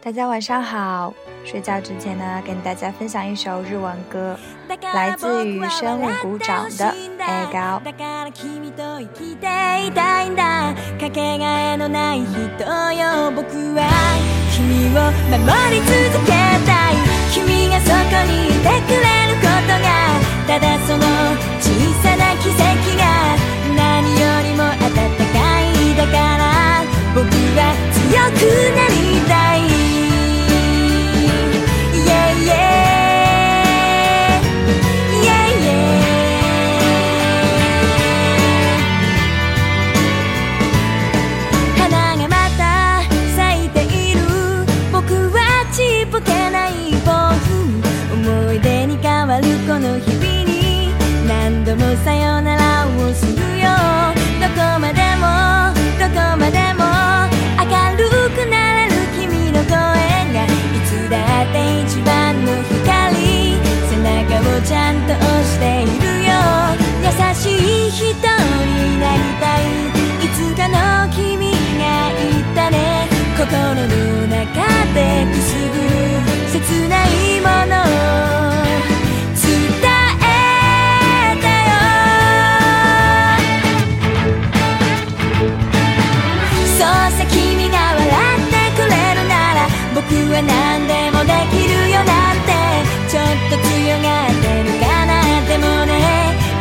大家晚上好。睡觉之前呢，跟大家分享一首日文歌，来自于生物鼓掌的《爱高》。一番の光背中をちゃんと押しているよ。優しい人になりたい。いつかの君が言ったね。心の中でくすぐる。切ない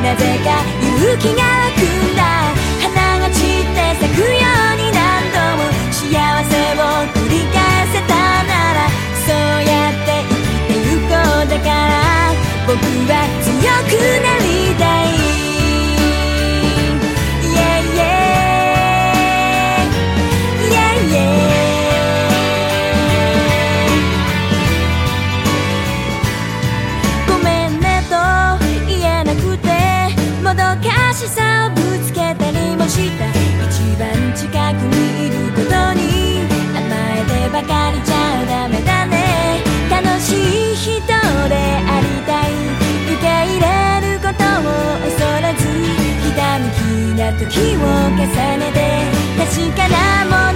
なぜか勇気が湧くんだ花が散って咲くように何度も幸せを繰り返せたならそうやって生きてゆこうだから僕は強くなるしさをぶつけたりもした。一番近くにいることに甘えてばかりじゃダメだね。楽しい人でありたい。受け入れることを恐れずひたむきな時を重ねて。確かなもの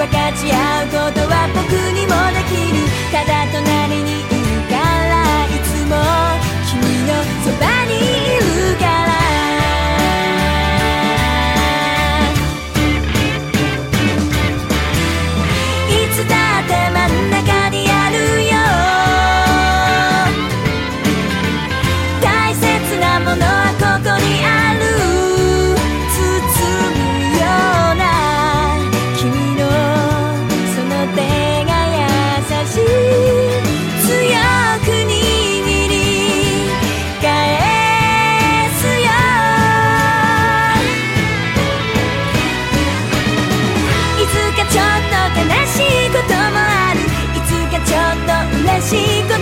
分かち合うことしく